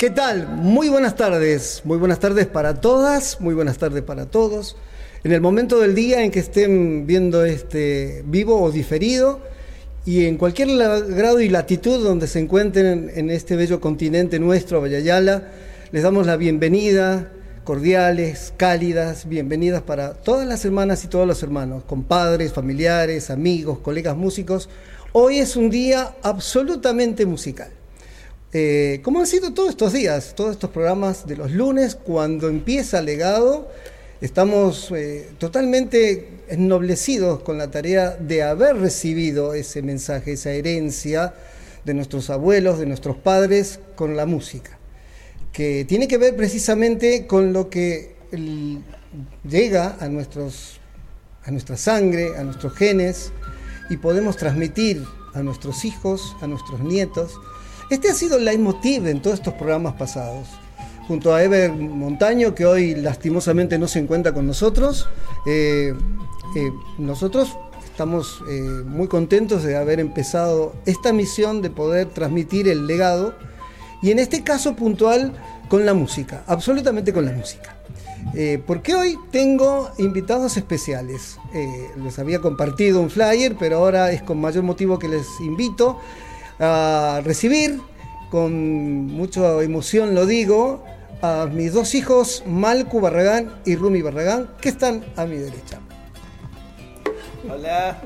¿qué tal? Muy buenas tardes. Muy buenas tardes para todas, muy buenas tardes para todos. En el momento del día en que estén viendo este vivo o diferido y en cualquier grado y latitud donde se encuentren en este bello continente nuestro, Vallayala, les damos la bienvenida, cordiales, cálidas, bienvenidas para todas las hermanas y todos los hermanos, compadres, familiares, amigos, colegas músicos. Hoy es un día absolutamente musical. Eh, como han sido todos estos días, todos estos programas de los lunes, cuando empieza legado, estamos eh, totalmente ennoblecidos con la tarea de haber recibido ese mensaje, esa herencia de nuestros abuelos, de nuestros padres, con la música, que tiene que ver precisamente con lo que llega a, nuestros, a nuestra sangre, a nuestros genes, y podemos transmitir a nuestros hijos, a nuestros nietos, este ha sido el leitmotiv en todos estos programas pasados. Junto a Ever Montaño, que hoy lastimosamente no se encuentra con nosotros, eh, eh, nosotros estamos eh, muy contentos de haber empezado esta misión de poder transmitir el legado y en este caso puntual con la música, absolutamente con la música. porque hoy tengo invitados especiales. les había compartido un flyer, pero ahora es con mayor motivo que les invito a recibir, con mucha emoción lo digo, a mis dos hijos, Malcu Barragán y Rumi Barragán, que están a mi derecha. Hola.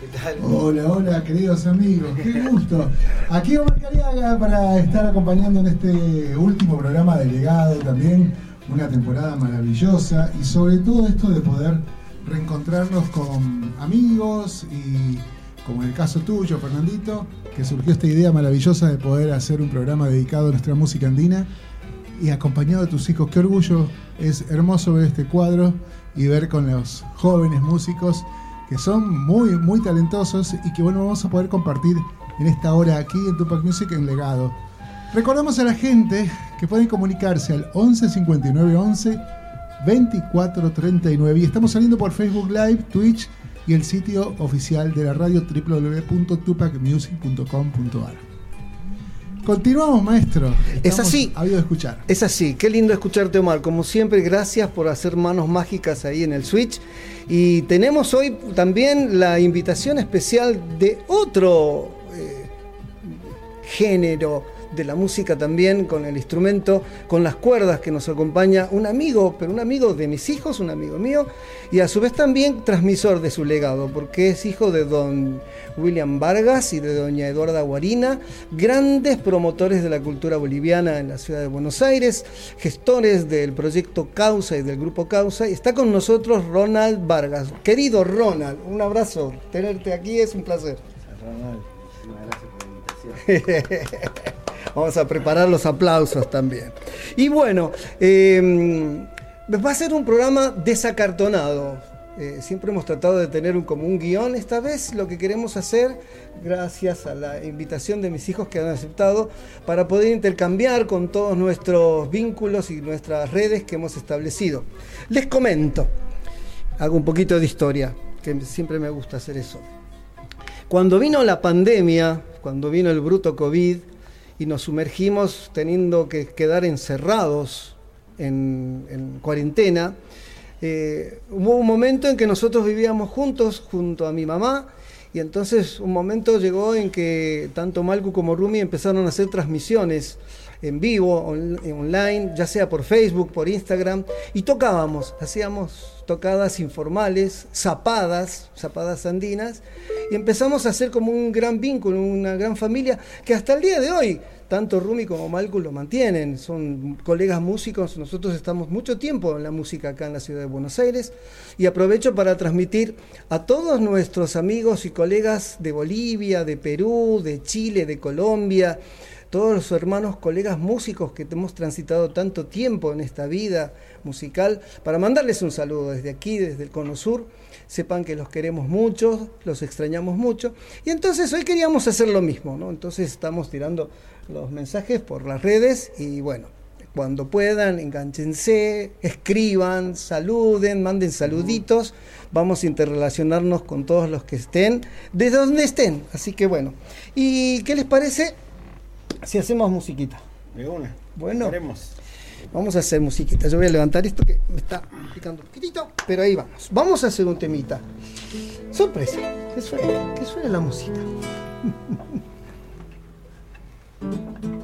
¿Qué tal? Hola, hola, queridos amigos, qué gusto. Aquí Omar Cariaga para estar acompañando en este último programa de Legado también, una temporada maravillosa y sobre todo esto de poder reencontrarnos con amigos y como en el caso tuyo, Fernandito, que surgió esta idea maravillosa de poder hacer un programa dedicado a nuestra música andina y acompañado de tus hijos. Qué orgullo, es hermoso ver este cuadro y ver con los jóvenes músicos que son muy, muy talentosos y que bueno, vamos a poder compartir en esta hora aquí en Tupac Music en Legado. Recordamos a la gente que pueden comunicarse al 11 59 11 24 39 y estamos saliendo por Facebook Live, Twitch y el sitio oficial de la radio www.tupacmusic.com.ar. Continuamos, maestro. es así. Habido de escuchar. Es así. Qué lindo escucharte, Omar. Como siempre, gracias por hacer manos mágicas ahí en el Switch. Y tenemos hoy también la invitación especial de otro eh, género de la música también, con el instrumento, con las cuerdas que nos acompaña un amigo, pero un amigo de mis hijos, un amigo mío, y a su vez también transmisor de su legado, porque es hijo de don William Vargas y de doña Eduarda Guarina, grandes promotores de la cultura boliviana en la ciudad de Buenos Aires, gestores del proyecto Causa y del grupo Causa, y está con nosotros Ronald Vargas. Querido Ronald, un abrazo, tenerte aquí es un placer. Ronald, gracias Vamos a preparar los aplausos también. Y bueno, em, va a ser un programa desacartonado. Eh, siempre hemos tratado de tener un, como un guion. Esta vez lo que queremos hacer, gracias a la invitación de mis hijos que han aceptado, para poder intercambiar con todos nuestros vínculos y nuestras redes que hemos establecido. Les comento, hago un poquito de historia, que siempre me gusta hacer eso. Cuando vino la pandemia, cuando vino el bruto COVID, y nos sumergimos teniendo que quedar encerrados en, cuarentena. Eh, hubo un momento en que nosotros vivíamos juntos, junto a mi mamá, y entonces un momento llegó en que tanto Malcu como Rumi empezaron a hacer transmisiones en vivo, online, ya sea por Facebook, por Instagram, y tocábamos, hacíamos tocadas informales, zapadas, zapadas andinas, y empezamos a hacer como un gran vínculo, una gran familia, que hasta el día de hoy, tanto Rumi como Malcu lo mantienen, son colegas músicos, nosotros estamos mucho tiempo en la música acá en la ciudad de Buenos Aires, y aprovecho para transmitir a todos nuestros amigos y colegas de Bolivia, de Perú, de Chile, de Colombia, todos los hermanos, colegas músicos que hemos transitado tanto tiempo en esta vida musical, para mandarles un saludo desde aquí, desde el Cono Sur. Sepan que los queremos mucho, los extrañamos mucho. Y entonces hoy queríamos hacer lo mismo, ¿no? Entonces estamos tirando los mensajes por las redes y bueno, cuando puedan, enganchense, escriban, saluden, manden saluditos. Vamos a interrelacionarnos con todos los que estén, de donde estén. Así que bueno. ¿Y qué les parece? Si hacemos musiquita. De una. Bueno. Haremos. Vamos a hacer musiquita. Yo voy a levantar esto que me está picando un poquitito, pero ahí vamos. Vamos a hacer un temita. Sorpresa. Que suene, que suene la música.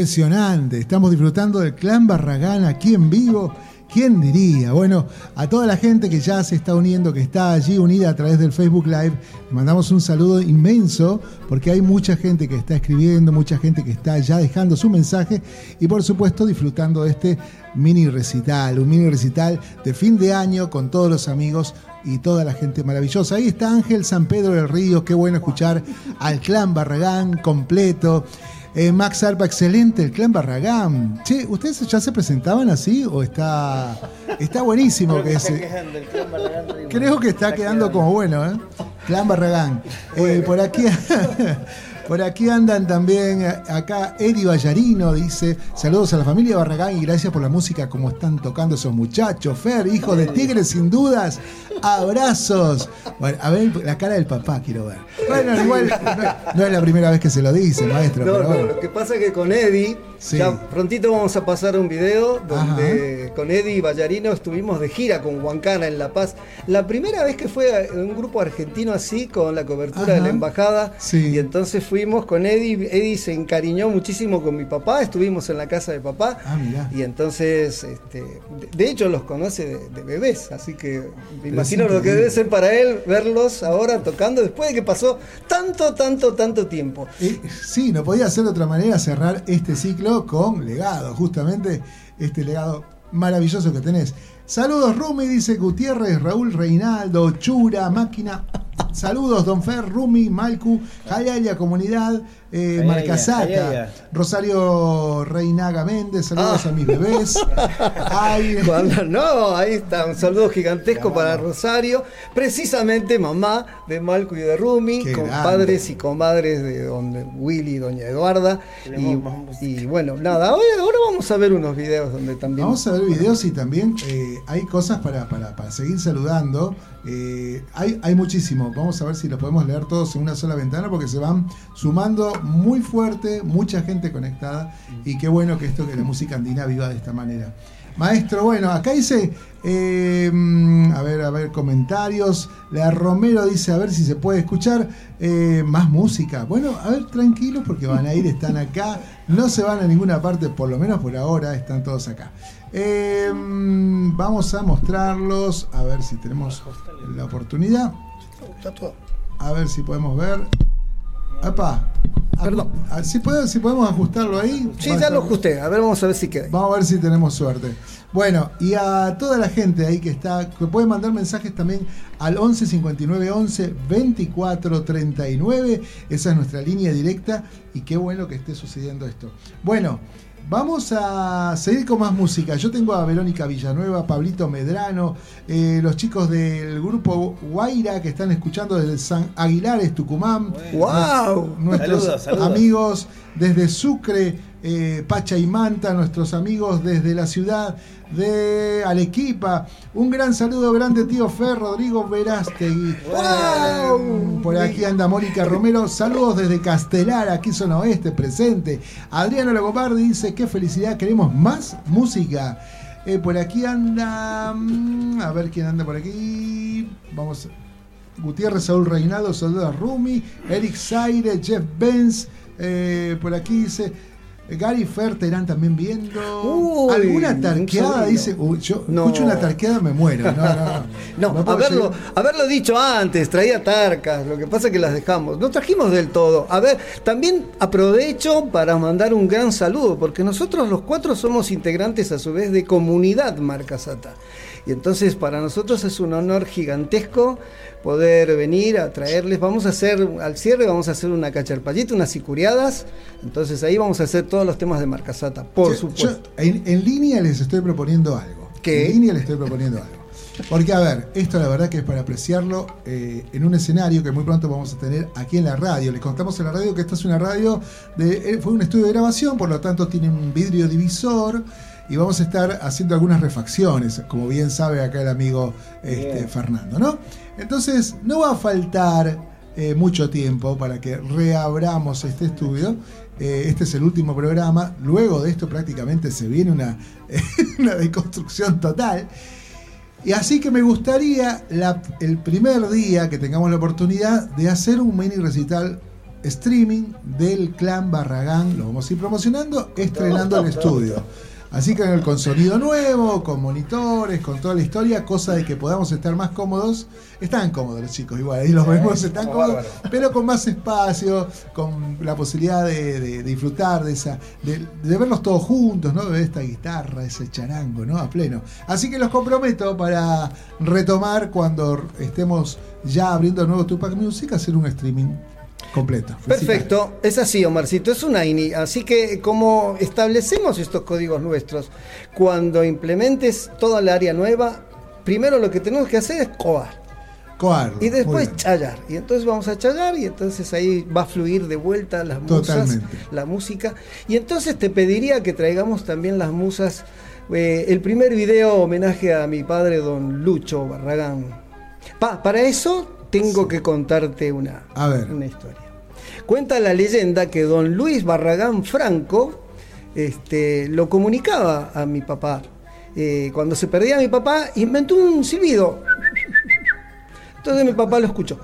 Impresionante. Estamos disfrutando del clan Barragán aquí en vivo. ¿Quién diría? Bueno, a toda la gente que ya se está uniendo, que está allí unida a través del Facebook Live, le mandamos un saludo inmenso porque hay mucha gente que está escribiendo, mucha gente que está ya dejando su mensaje y por supuesto disfrutando de este mini recital, un mini recital de fin de año con todos los amigos y toda la gente maravillosa. Ahí está Ángel San Pedro del Río, qué bueno escuchar al clan Barragán completo. Eh, Max Arpa, excelente, el clan Barragán. Che, ¿ustedes ya se presentaban así o está, está buenísimo Creo que está Río. Creo que está quedando como bueno, ¿eh? Clan Barragán. Eh, por aquí. Por aquí andan también, eh, acá Eddie Ballarino dice, saludos a la familia Barragán y gracias por la música como están tocando esos muchachos. Fer, hijo de tigres sin dudas, abrazos. Bueno, a ver la cara del papá quiero ver. Bueno, igual no, no es la primera vez que se lo dice, maestro. No, pero no, lo que pasa es que con Eddie, Sí. ya prontito vamos a pasar un video donde con Eddie y Ballarino estuvimos de gira con Huancana en La Paz. La primera vez que fue un grupo argentino así, con la cobertura de Ajá. la embajada. Sí. Y entonces fuimos con Eddie. Eddie se encariñó muchísimo con mi papá, estuvimos en la casa de papá. Ah, mirá. Y entonces, este, de, hecho, los conoce de, de bebés, así que me imagino lo que debe ser para él verlos ahora tocando después de que pasó tanto, tanto, tanto tiempo. Eh, sí, no podía ser de otra manera cerrar este ciclo con legado, justamente este legado maravilloso que tenés. Saludos, Rumi, dice Gutiérrez, Raúl Reinaldo, Chura, Máquina. Saludos, Don Fer, Rumi, Malcu, Jayaya, Comunidad, eh, Marcasata. Rosario Reinaga Méndez, saludos Ah. a mis bebés. Ay, Cuando no, ahí está, un saludo gigantesco para Rosario, precisamente mamá de Malco y de Rumi, Qué compadres grande. y comadres de don Willy y doña Eduarda. Y, bueno, nada, hoy- ahora vamos a ver unos videos donde también... Vamos a ver videos y también eh, hay cosas para, para- para seguir saludando. Eh, hay, hay muchísimo. Vamos a ver si los podemos leer todos en una sola ventana porque se van sumando muy fuerte, mucha gente conectada. Y qué bueno que esto, que la música andina viva de esta manera. Maestro, bueno, acá dice, eh, mm, a ver, a ver, comentarios. La Romero dice, a ver si se puede escuchar eh, más música. Bueno, a ver, tranquilos porque van a ir, están acá, no se van a ninguna parte, por lo menos por ahora, están todos acá. Eh, mm, vamos a mostrarlos, a ver si tenemos la oportunidad, Está todo. a ver si podemos ver. Apa, Perdón. Si, puede- si podemos ajustarlo ahí. Sí, ya lo ajusté, a ver, vamos a ver si queda. Vamos a ver si tenemos suerte. Bueno, y a toda la gente ahí que está, que puede mandar mensajes también al 11 59 11 24 39. Esa es nuestra línea directa y qué bueno que esté sucediendo esto. Bueno, vamos a seguir con más música. Yo tengo a Verónica Villanueva, Pablito Medrano, eh, los chicos del grupo Guaira que están escuchando desde San Aguilares, Tucumán. ¡Wow! Nuestros Saludos, saludos. amigos desde Sucre, eh, Pacha y Manta, nuestros amigos desde la ciudad de Arequipa. Un gran saludo grande, tío Fer, Rodrigo Verástegui. ¡Wow! Por aquí anda Mónica Romero. Saludos desde Castelar, aquí zona oeste, presente. Adriano Lagobardi dice: Qué felicidad, queremos más música. Eh, por aquí anda. mm, A ver quién anda por aquí. Vamos. Gutiérrez, Saúl Reinaldo, saludos a Rumi, Eric Zaire, Jeff Benz. eh, por aquí dice. Gary Fer te irán también viendo. Uy, ¿Alguna un tarqueada? Dice. Uy, yo No. escucho una tarqueada, me muero. No, haberlo, haberlo dicho antes, traía tarcas, lo que pasa es que las dejamos. No trajimos del todo. A ver, también aprovecho para mandar un gran saludo, porque nosotros los cuatro somos integrantes a su vez de Comunidad Marca Sata. Y entonces para nosotros es un honor gigantesco poder venir a traerles. Vamos a hacer, al cierre vamos a hacer una cacharpallita, unas sicuriadas. Entonces ahí vamos a hacer todos los temas de Marca Sata, por Yo- supuesto. yo en, en línea les estoy proponiendo algo. ¿Qué? En línea les estoy proponiendo algo. Porque, a ver, esto la verdad que es para apreciarlo eh, en un escenario que muy pronto vamos a tener aquí en la radio. Les contamos en la radio que esta es una radio, de, eh, fue un estudio de grabación, por lo tanto tiene un vidrio divisor y vamos a estar haciendo algunas refacciones, como bien sabe acá el amigo este. Fernando, ¿no? Entonces, no va a faltar eh, mucho tiempo para que reabramos este estudio. Eh, este es el último programa. Luego de esto prácticamente se viene una, una deconstrucción total. Y así que me gustaría la- el primer día que tengamos la oportunidad de hacer un mini recital streaming del clan Barragán. Lo vamos a ir promocionando, estrenando el estudio. Así que con sonido nuevo, con monitores, con toda la historia, cosa de que podamos estar más cómodos. Están cómodos los chicos, igual, ahí los vemos, están cómodos, bárbaro. pero con más espacio, con la posibilidad de, de disfrutar de esa, de, de verlos todos juntos, ¿no? De ver esta guitarra, ese charango, ¿no? A pleno. Así que los comprometo para retomar cuando estemos ya abriendo nuevo Tupac Music, hacer un streaming completo. Perfecto, es así, Omarcito, es una INI. Así que como establecemos estos códigos nuestros, cuando implementes toda el área nueva, primero lo que tenemos que hacer es coar Coardo, y después chayar. Y entonces vamos a chayar y entonces ahí va a fluir de vuelta las musas, Totalmente. la música. Y entonces te pediría que traigamos también las musas. eh, el primer video homenaje a mi padre, don Lucho Barragán. Pa, para eso tengo que contarte una, A ver. una historia. Cuenta la leyenda que don Luis Barragán Franco este, lo comunicaba a mi papá. Eh, cuando se perdía mi papá, inventó un silbido. Entonces mi papá lo escuchó.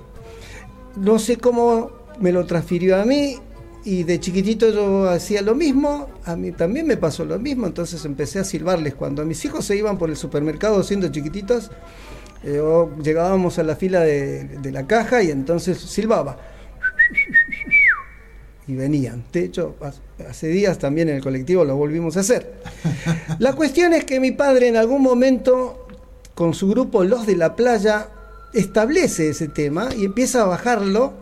No sé cómo me lo transfirió a mí y de chiquitito yo hacía lo mismo, a mí también me pasó lo mismo, entonces empecé a silbarles. Cuando mis hijos se iban por el supermercado siendo chiquititos, eh, llegábamos a la fila de, de la caja y entonces silbaba. y venían. De hecho, hace días también en el colectivo lo volvimos a hacer. La cuestión es que mi padre en algún momento, con su grupo Los de la Playa, establece ese tema y empieza a bajarlo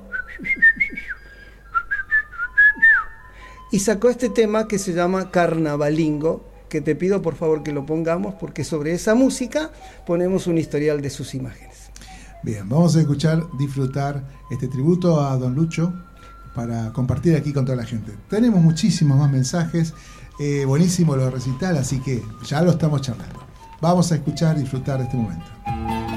y sacó este tema que se llama Carnavalingo, que te pido por favor que lo pongamos porque sobre esa música ponemos un historial de sus imágenes. Bien, vamos a escuchar, disfrutar este tributo a Don Lucho para compartir aquí con toda la gente. Tenemos muchísimos más mensajes, eh, buenísimo lo recital, así que ya lo estamos charlando. Vamos a escuchar, disfrutar de este momento.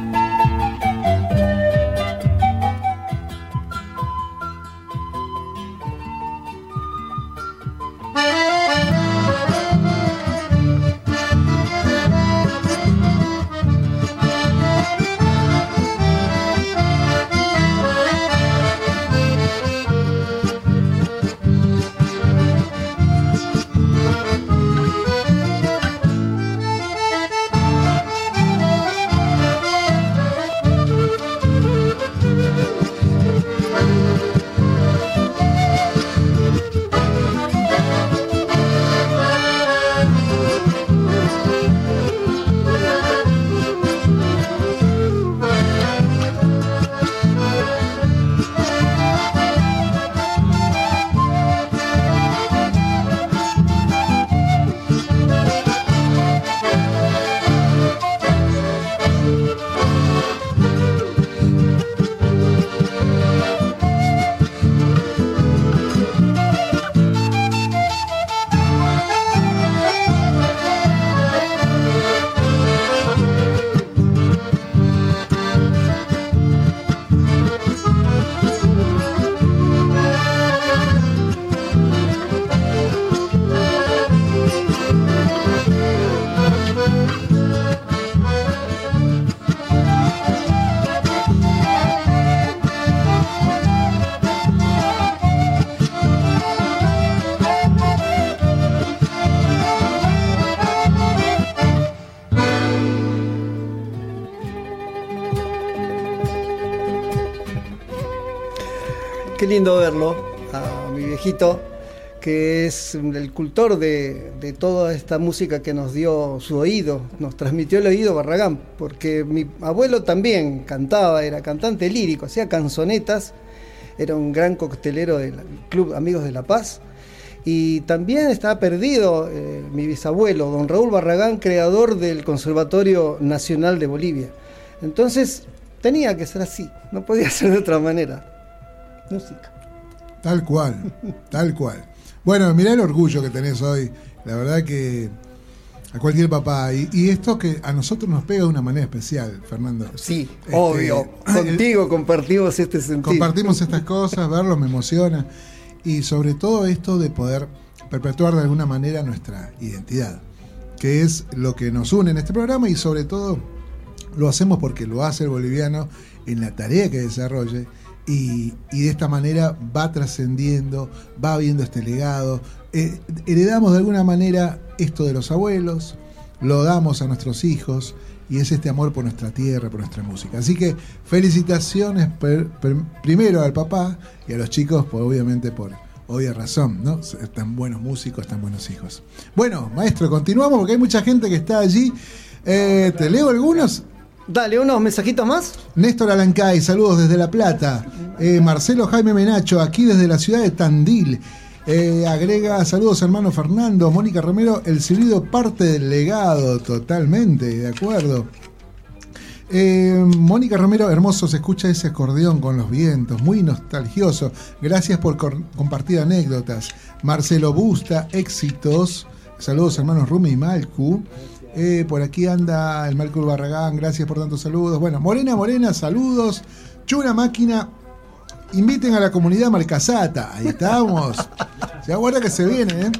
Lindo verlo, a mi viejito, que es el cultor de, toda esta música que nos dio su oído, nos transmitió el oído Barragán, porque mi abuelo también cantaba, era cantante lírico, hacía canzonetas, era un gran coctelero del Club Amigos de la Paz. Y también estaba perdido eh, mi bisabuelo, don Raúl Barragán, creador del Conservatorio Nacional de Bolivia. Entonces tenía que ser así, no podía ser de otra manera música. Tal cual, tal cual. Bueno, mirá el orgullo que tenés hoy. La verdad que a cualquier papá. Y, esto que a nosotros nos pega de una manera especial, Fernando. Sí, este, obvio. Contigo compartimos este sentido. Compartimos estas cosas, verlo me emociona. Y sobre todo esto de poder perpetuar de alguna manera nuestra identidad, que es lo que nos une en este programa y sobre todo lo hacemos porque lo hace el boliviano en la tarea que desarrolle y, de esta manera va trascendiendo, va habiendo este legado. Eh, heredamos de alguna manera esto de los abuelos, lo damos a nuestros hijos y es este amor por nuestra tierra, por nuestra música. Así que felicitaciones primero al papá y a los chicos, por, obviamente por obvia razón, ¿no? Están buenos músicos, están buenos hijos. Bueno, maestro, continuamos porque hay mucha gente que está allí. Eh, ¿Te leo algunos? Dale, unos mensajitos más. Néstor Alancay, saludos desde La Plata. Eh, Marcelo Jaime Menacho, aquí desde la ciudad de Tandil. Eh, agrega saludos hermano Fernando, Mónica Romero, el silbido parte del legado, totalmente, de acuerdo. Eh, Mónica Romero, hermoso, se escucha ese acordeón con los vientos, muy nostalgioso. Gracias por compartir anécdotas. Marcelo Busta, éxitos. Saludos hermanos Rumi y Malcu. Eh, por aquí anda el Marco Barragán, gracias por tantos saludos. Bueno, Morena Morena, saludos. Chuna Máquina, inviten a la comunidad Marcasata. Ahí estamos. Se aguarda que se viene, ¿eh?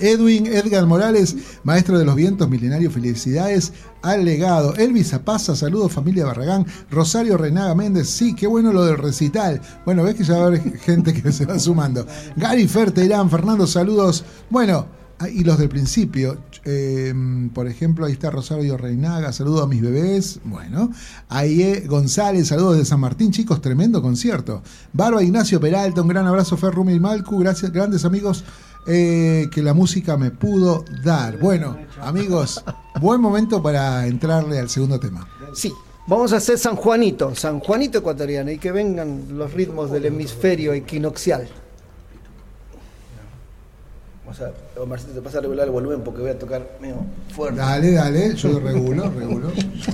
Edwin Edgar Morales, maestro de los vientos milenarios, felicidades al legado. Elvis Zapaza, saludos familia Barragán. Rosario Renaga Méndez, sí, qué bueno lo del recital. Bueno, ves que ya va a haber gente que se va sumando. Gary Ferterán, Fernando, saludos. Bueno, y los del principio. Eh, por ejemplo, ahí está Rosario Reinaga, saludo a mis bebés. Bueno, ahí González, saludos de San Martín, chicos, tremendo concierto. Barba Ignacio Peralta, un gran abrazo, Ferrumi y Malcu, gracias, grandes amigos eh, que la música me pudo dar. Bueno, amigos, buen momento para entrarle al segundo tema. Sí, vamos a hacer San Juanito, San Juanito ecuatoriano, y que vengan los ritmos del hemisferio equinoccial. Vamos a, Omarcito, te pasa a regular el volumen porque voy a tocar medio fuerte. Dale, dale, yo lo regulo, regulo.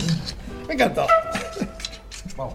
Me encantó. Vamos.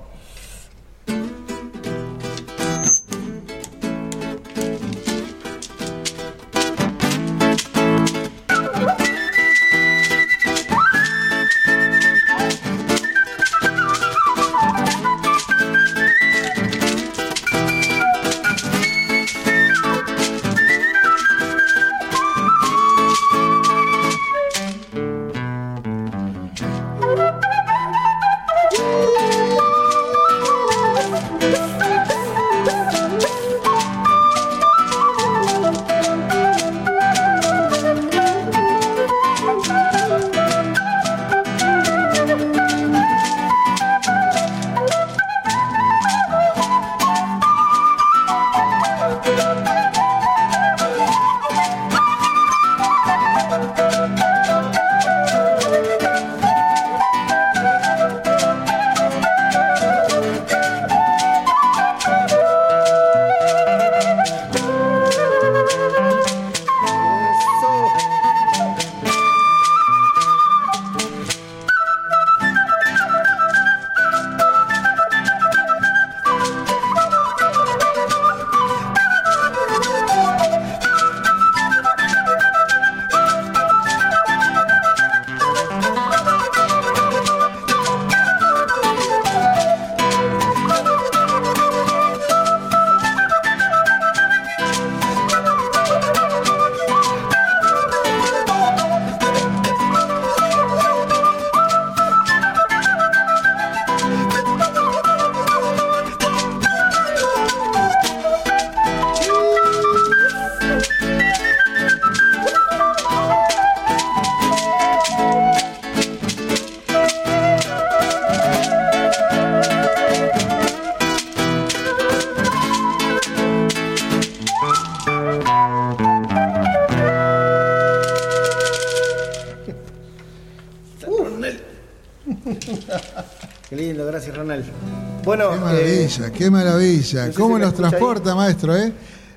Maravilla, qué maravilla. no sé ¿Cómo si nos transporta, maestro, eh?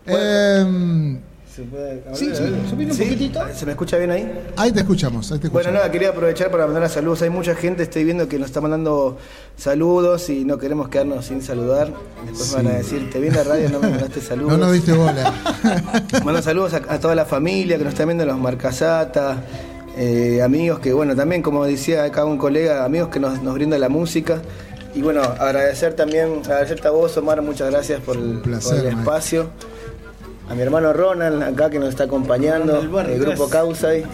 Bueno. Em, ¿se puede- Sí, sí, un ¿Sí? poquitito. ¿Se me escucha bien ahí? ahí te escuchamos, ahí te Bueno, escuchamos. nada, quería aprovechar para mandar saludos. Hay mucha gente, estoy viendo que nos está mandando saludos y no queremos quedarnos sin saludar. Después me van a decir, te vi en la radio, no me mandaste saludos. no nos diste bola. Mando saludos a, a toda la familia que nos está viendo, los Marcasata, eh, amigos que, bueno, también, como decía acá un colega, amigos que nos, nos brinda la música. Y bueno, agradecer también, agradecerte a vos, Omar, muchas gracias por el, placer, por el maestro. espacio. A mi hermano Ronald, acá que nos está acompañando, Ronald Barrio, el grupo. Causay.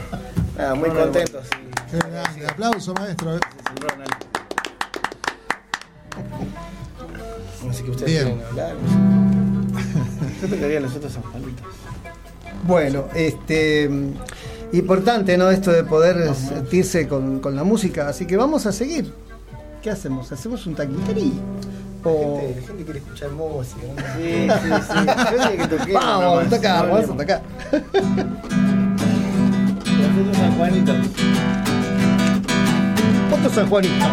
Nada, muy Ronald contentos. Qué grande. Aplauso, maestro. eh. No sé qué ustedes Bien. quieren hablar. Yo tocaría los otros San Juanitos. Bueno, este importante, ¿no? Esto de poder sentirse con, con la música. Así que vamos a seguir. ¿Qué hacemos? ¿Hacemos un taquiterí? O... Gente- La gente quiere escuchar música. ¿no? Sí, sí, sí. Yo dije que toqué. Vamos a tocar, vamos a tocar. Nosotros San Juanito. Otro San Juanito.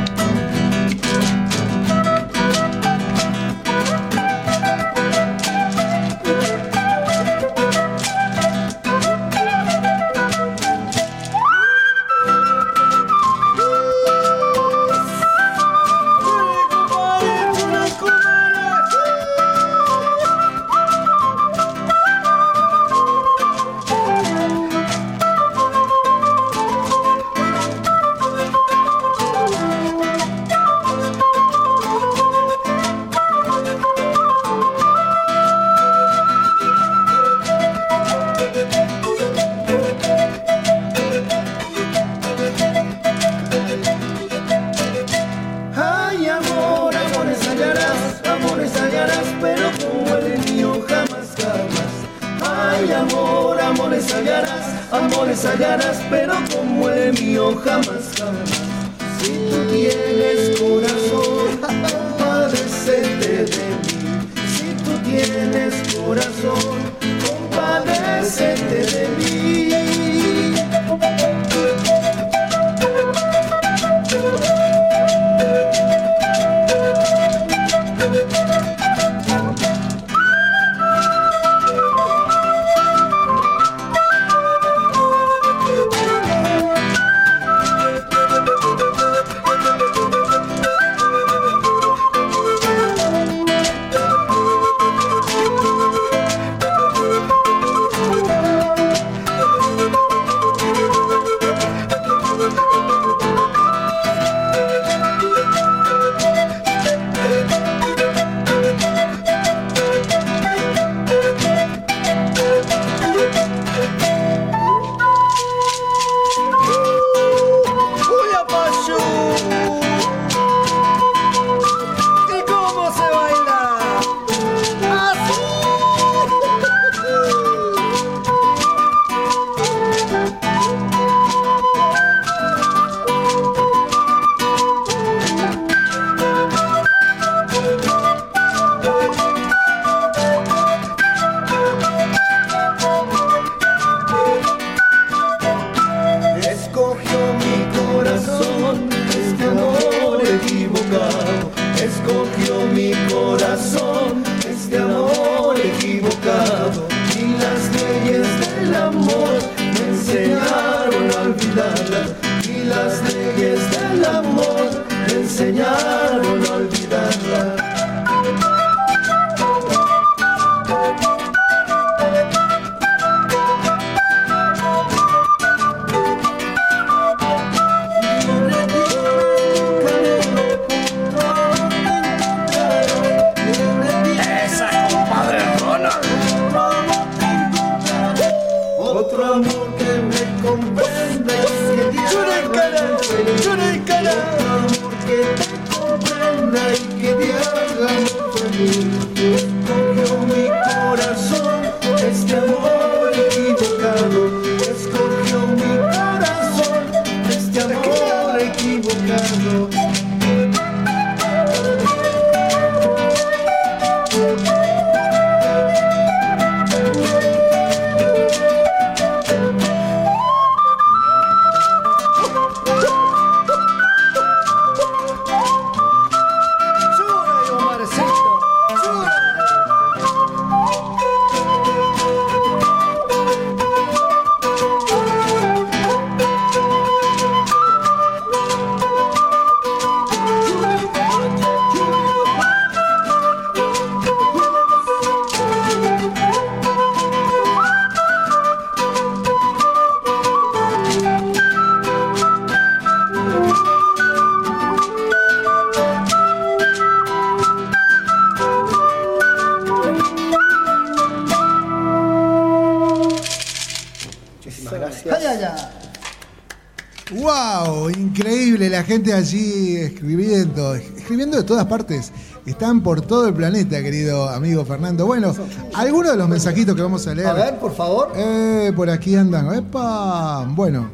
La gente allí escribiendo, escribiendo de todas partes. Están por todo el planeta, querido amigo Fernando. Bueno, algunos de los mensajitos que vamos a leer. A ver, por favor. Eh, por aquí andan. ¡Epa! Bueno,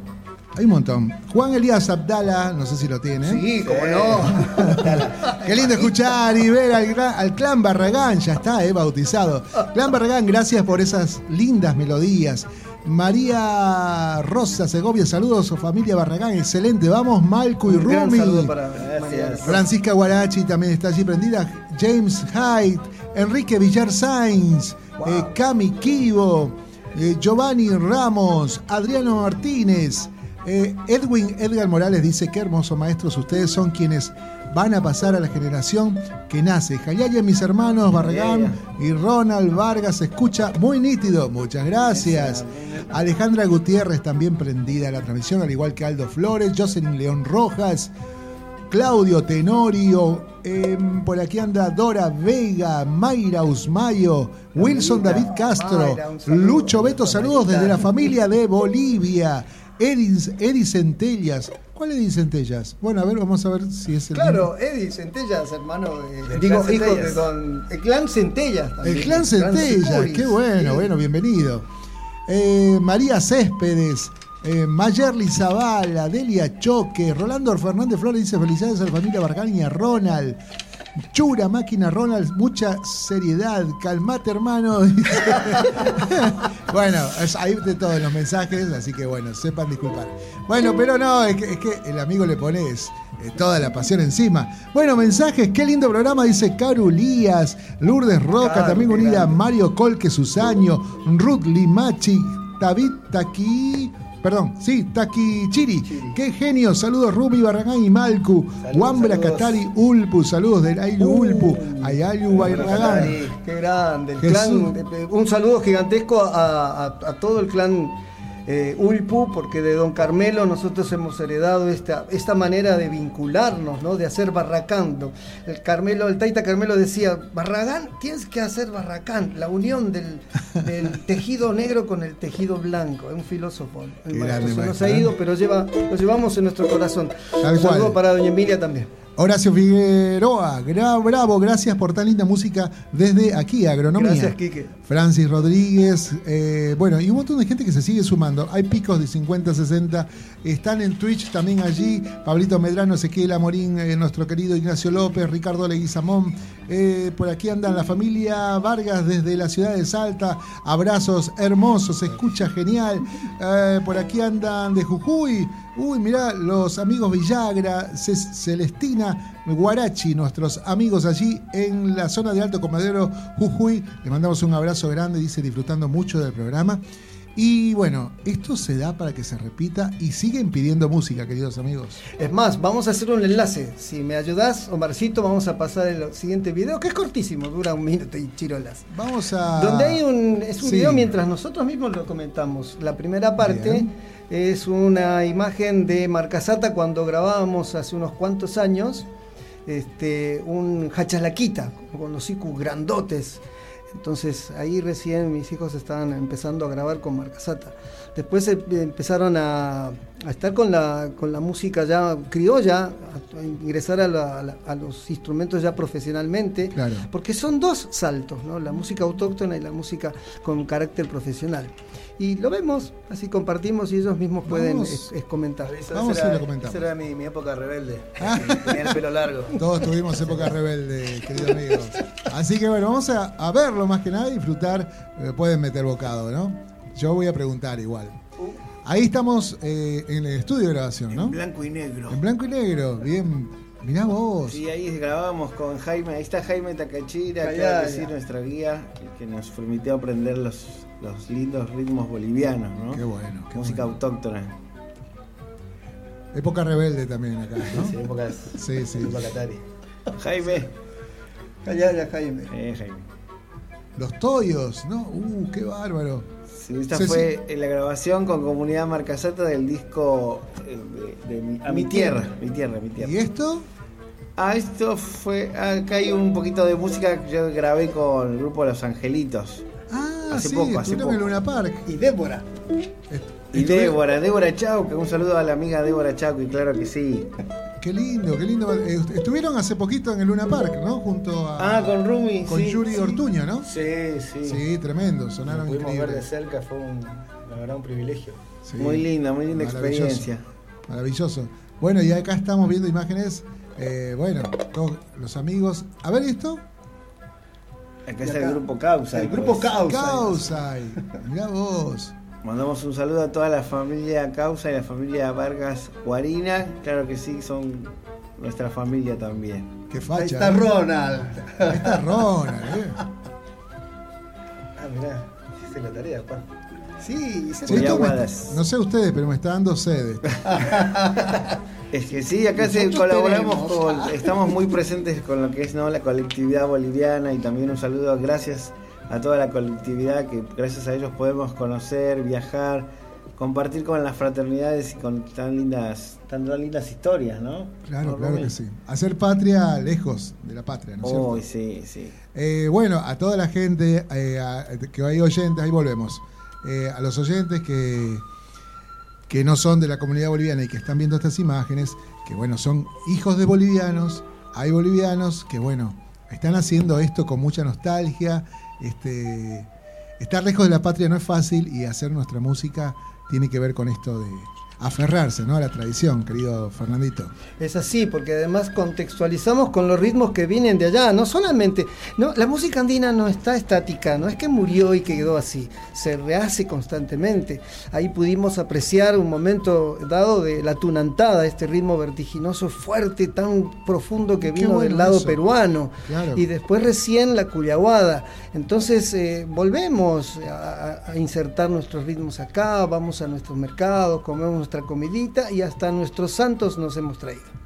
hay un montón. Juan Elías Abdala, no sé si lo tiene. Sí, cómo no. Qué lindo escuchar y ver al, al clan Barragán, ya está, eh, bautizado. Clan Barragán, gracias por esas lindas melodías. María Rosa Segovia, saludos, familia Barragán, excelente. Vamos, Malco y Un gran Rumi. para. Francisca Guarachi también está allí prendida. James Hyde, Enrique Villar Sainz, eh, Cami Kivo, eh, Giovanni Ramos, Adriano Martínez, eh, Edwin Edgar Morales dice: Qué hermosos maestros, ustedes son quienes van a pasar a la generación que nace. Jayaya, mis hermanos, Barragán y Ronald Vargas, escucha muy nítido. Muchas gracias. Alejandra Gutiérrez también prendida a la transmisión, al igual que Aldo Flores, Jocelyn León Rojas. Claudio Tenorio, em, por aquí anda Dora Vega, Mayra Usmayo, Wilson David Castro. Lucho Beto, saludos desde la familia de Bolivia, Edis, Edi Centellas. ¿Cuál Edi Centellas? Bueno, a ver, vamos a ver si es el Claro, Eddie Centellas, hermano. de- Del digo, clan hijo de don. El clan Centellas mismo. también. El clan Centellas, qué bueno, Sí. bueno, bienvenido. eh, María Céspedes, eh, Mayerly Zavala, Delia Choque, Rolando Fernández Flores dice felicidades a la familia Barcani y a Ronald. Chura, máquina Ronald, mucha seriedad, calmate hermano. bueno, hay de todos los mensajes, así que bueno, sepan disculpar. Bueno, pero no, es que, es que el amigo le pones eh, toda la pasión encima. Bueno, mensajes, qué lindo programa, dice Caru Lías, Lourdes Roca, también unida a. Mario Colque Susaño, Ruth Limachi, David Taki. Perdón, sí, Taki Chiri. Qué genio. Saludos Rumi, Barragán y Malcu. Wambra. Katari Ulpu. Saludos del Ailu Ulpu. Ayayu Barragán. Qué grande, el clan, eh, un saludo gigantesco a, a- a todo el clan eh, Ulpu, porque de Don Carmelo nosotros hemos heredado esta, esta manera de vincularnos, ¿no? de hacer barracando. El Carmelo, el Taita Carmelo decía, Barragán, tienes que hacer barracán, la unión del, del tejido negro con el tejido blanco. Es un filósofo. el grande Se nos ha ¿eh? ido, pero lleva, lo llevamos en nuestro corazón. Un saludo para Doña Emilia también. Horacio Figueroa, gra- bravo, gracias por tan linda música desde aquí, Agronomía. Gracias, Quique. Francis Rodríguez, eh, bueno, y un montón de gente que se sigue sumando. Hay picos de 50, 60. Están en Twitch también allí. Pablito Medrano, Ezequiel Amorín, eh, nuestro querido Ignacio López, Ricardo Leguizamón. Eh, por aquí andan la familia Vargas desde la ciudad de Salta. Abrazos hermosos, escucha genial. Eh, por aquí andan de Jujuy. Uy, mirá, los amigos Villagra, Ce- Celestina, Guarachi, nuestros amigos allí en la zona de Alto Comedero, Jujuy. Le mandamos un abrazo grande, dice, disfrutando mucho del programa. Y bueno, esto se da para que se repita y siguen pidiendo música, queridos amigos. Es más, vamos a hacer un enlace. Si me ayudas, Omarcito, vamos a pasar el siguiente video, que es cortísimo, dura un minuto y chirolas. Vamos a. Donde hay un, es un Sí. video mientras nosotros mismos lo comentamos. La primera parte Bien. es una imagen de Marcasata cuando grabábamos hace unos cuantos años este, un hachalaquita con los icus grandotes. Entonces ahí recién mis hijos estaban empezando a grabar con Marcasata. Después eh, empezaron a, a estar con la, con la música ya criolla, a, a ingresar a la- a los instrumentos ya profesionalmente. Claro. Porque son dos saltos, ¿no? La música autóctona y la música con carácter profesional. Y lo vemos, así compartimos y ellos mismos pueden Vamos. es- es comentar. Esa Vamos era- y lo comentamos. Esa era mi, mi época rebelde. Ah. Tenía el pelo largo. Todos tuvimos época rebelde, queridos amigos. Así que bueno, vamos a, a verlo más que nada, disfrutar. eh, pueden meter bocado, ¿no? Yo voy a preguntar igual. Ahí estamos eh, en el estudio de grabación, ¿no? En blanco y negro. En blanco y negro, bien. Mirá vos. Sí, ahí grabamos con Jaime, ahí está Jaime Takachira, que sí, allá. nuestra guía, que nos permitió aprender los, los lindos ritmos bolivianos, ¿no? Qué bueno, qué Música bueno. autóctona. Época rebelde también acá, Sí, ¿no? época, Sí, sí. época Atari. Jaime. Allá, allá, Jaime. Eh, Jaime. Los Toyos, ¿no? Uh, qué bárbaro. Sí, esta Sí, fue la grabación con Comunidad Marcasata del disco eh, de, de mi, A mi tierra, mi tierra, mi tierra. ¿Y esto? Ah, esto fue. Acá hay un poquito de música que yo grabé con el grupo Los Angelitos. Ah, Hace sí, poco, hace estuvieron en poco. Luna Park. Y Débora. Y Débora, Débora Chauque, un saludo a la amiga Débora Chauque, claro que sí. Qué lindo, qué lindo. Eh, Estuvieron hace poquito en el Luna Park, ¿no? Junto a. Ah, con Rumi. con sí, Yuri sí. Ortuño, ¿no? Sí, sí. Sí, tremendo, sonaron pudimos ver de cerca, fue un, la verdad un privilegio. Sí, Muy linda, muy linda maravilloso, experiencia. Maravilloso. Bueno, y acá estamos viendo imágenes. eh, bueno, todos los amigos. A ver esto. Está acá. el grupo Causa. El grupo pues. Causa. Causa. Mirá vos. Mandamos un saludo a toda la familia Causa y la familia Vargas Guarina. Claro que sí, son nuestra familia también. Qué Ahí facha. está ¿eh? Ronald. Ahí está Ronald, ¿eh? Ah, mirá, hice la tarea, Juan. Sí, se Sí, me- Guadas. no sé ustedes, pero me está dando sed. Es que sí, acá se colaboramos tenemos. con, estamos muy presentes con lo que es ¿no? la colectividad boliviana y también un saludo gracias a toda la colectividad que gracias a ellos podemos conocer, viajar, compartir con las fraternidades y con tan lindas, tan lindas historias, ¿no? Claro, ¿No, claro que sí. Hacer patria lejos de la patria, ¿no es cierto? Oh, sí, sí. Eh, bueno, a toda la gente eh, a- que hay oyentes, ahí volvemos. Eh, a los oyentes que, que no son de la comunidad boliviana y que están viendo estas imágenes, que bueno, son hijos de bolivianos, hay bolivianos que bueno, están haciendo esto con mucha nostalgia, este, estar lejos de la patria no es fácil y hacer nuestra música tiene que ver con esto de aferrarse ¿no? a la tradición, querido Fernandito. Es así, porque además contextualizamos con los ritmos que vienen de allá. No solamente. No, la música andina no está estática, no es que murió y quedó así. Se rehace constantemente. Ahí pudimos apreciar un momento dado de la tunantada, este ritmo vertiginoso, fuerte, tan profundo que vino bueno del lado eso. peruano. Claro. Y después recién la cuyahuada. Entonces eh, volvemos a, a insertar nuestros ritmos acá, vamos a nuestros mercados, comemos nuestra comidita y hasta nuestros santos nos hemos traído.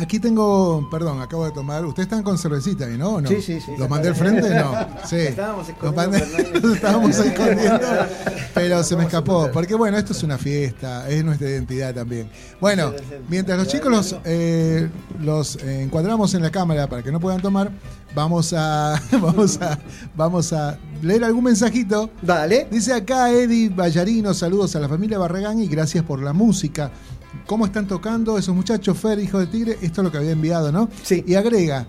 Aquí tengo, perdón, acabo de tomar. Ustedes están con cervecita ahí, ¿no? ¿O no? Sí, sí, sí. ¿Los mandé al frente? No. Sí. Estábamos escondiendo, los estábamos escondiendo, pero se me escapó. Porque bueno, esto es una fiesta, es nuestra identidad también. Bueno, mientras los chicos los, eh, los encuadramos en la cámara para que no puedan tomar, vamos a, vamos a, vamos a leer algún mensajito. Dale. Dice acá Eddie Ballarino, saludos a la familia Barragán y gracias por la música. ¿Cómo están tocando esos muchachos, Fer, hijo de tigre? Esto es lo que había enviado, ¿no? Sí. Y agrega,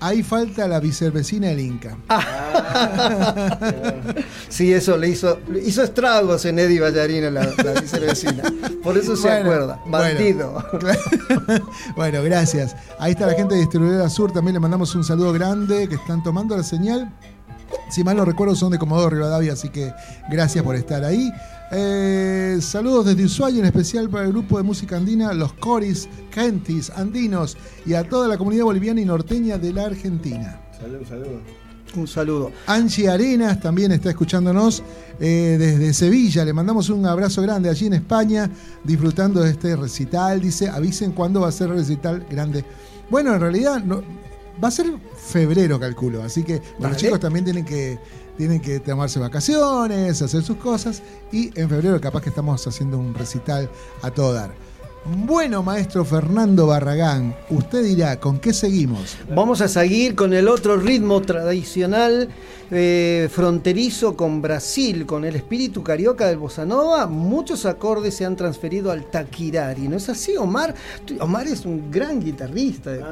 ahí falta la vicervecina del Inca. Sí, eso le hizo, hizo estragos en Eddie Ballarino, la, la vicervecina. Por eso se Bueno, acuerda. Bandido. Bueno. bueno, gracias. Ahí está la gente de Distribuidora Sur, también le mandamos un saludo grande que están tomando la señal. Si mal no recuerdo, son de Comodoro Rivadavia, así que gracias por estar ahí. Eh, saludos desde Ushuaia, en especial para el grupo de música andina, los Coris, Kentis, Andinos y a toda la comunidad boliviana y norteña de la Argentina. Salud, salud. Un saludo. Angie Arenas también está escuchándonos eh, desde Sevilla. Le mandamos un abrazo grande allí en España, disfrutando de este recital. Dice, avisen cuándo va a ser el recital grande. Bueno, en realidad no- va a ser febrero, calculo. Así que los chicos también tienen que, tienen que tomarse vacaciones, hacer sus cosas. Y en febrero capaz que estamos haciendo un recital a todo dar. Bueno, maestro Fernando Barragán, usted dirá, ¿con qué seguimos? Vamos a seguir con el otro ritmo tradicional eh, fronterizo con Brasil, con el espíritu carioca del bossa nova. Muchos acordes se han transferido al taquirari, ¿no es así, Omar? Omar es un gran guitarrista de.